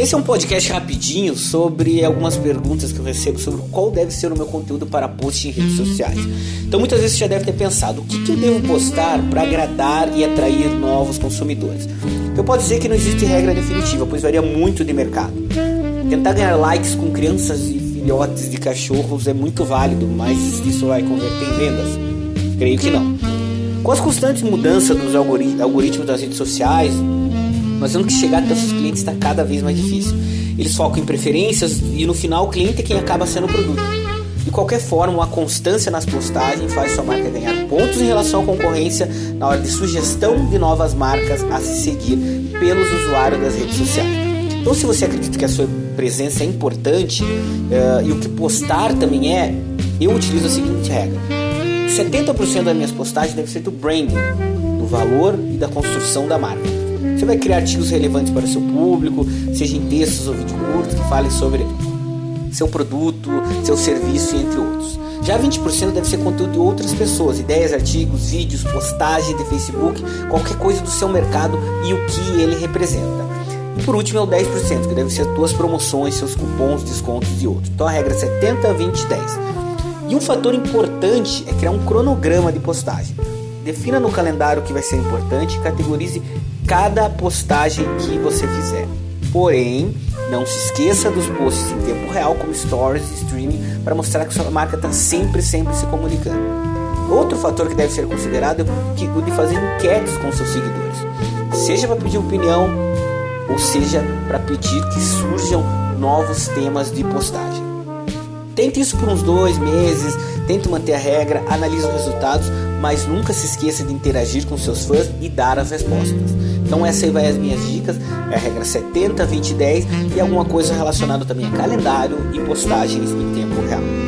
Esse é um podcast rapidinho sobre algumas perguntas que eu recebo sobre qual deve ser o meu conteúdo para post em redes sociais. Então muitas vezes você já deve ter pensado, o que, que eu devo postar para agradar e atrair novos consumidores? Eu posso dizer que não existe regra definitiva, pois varia muito de mercado. Tentar ganhar likes com crianças e filhotes de cachorros é muito válido, mas isso vai converter em vendas? Creio que não. Com as constantes mudanças dos algoritmos das redes sociais, nós vemos que chegar até os clientes está cada vez mais difícil. Eles focam em preferências e no final o cliente é quem acaba sendo o produto. De qualquer forma, a constância nas postagens faz sua marca ganhar pontos em relação à concorrência na hora de sugestão de novas marcas a se seguir pelos usuários das redes sociais. Então, se você acredita que a sua presença é importante uh, e o que postar também é, eu utilizo a seguinte regra: 70% das minhas postagens deve ser do branding, do valor e da construção da marca. Você vai criar artigos relevantes para seu público, seja em textos ou vídeo curtos que falem sobre seu produto, seu serviço, entre outros. Já 20% deve ser conteúdo de outras pessoas, ideias, artigos, vídeos, postagem de Facebook, qualquer coisa do seu mercado e o que ele representa. E por último é o 10%, que deve ser suas promoções, seus cupons, descontos e outros. Então a regra é 70, 20, 10. E um fator importante é criar um cronograma de postagem. Defina no calendário o que vai ser importante e categorize cada postagem que você fizer. Porém, não se esqueça dos posts em tempo real, como stories e streaming, para mostrar que sua marca está sempre, sempre se comunicando. Outro fator que deve ser considerado é o de fazer enquetes com seus seguidores, seja para pedir opinião ou seja para pedir que surjam novos temas de postagem. Tente isso por uns dois meses, tente manter a regra, analise os resultados, mas nunca se esqueça de interagir com seus fãs e dar as respostas. Então essa aí vai as minhas dicas, é a regra 70, 20, 10 e alguma coisa relacionada também a calendário e postagens em tempo real.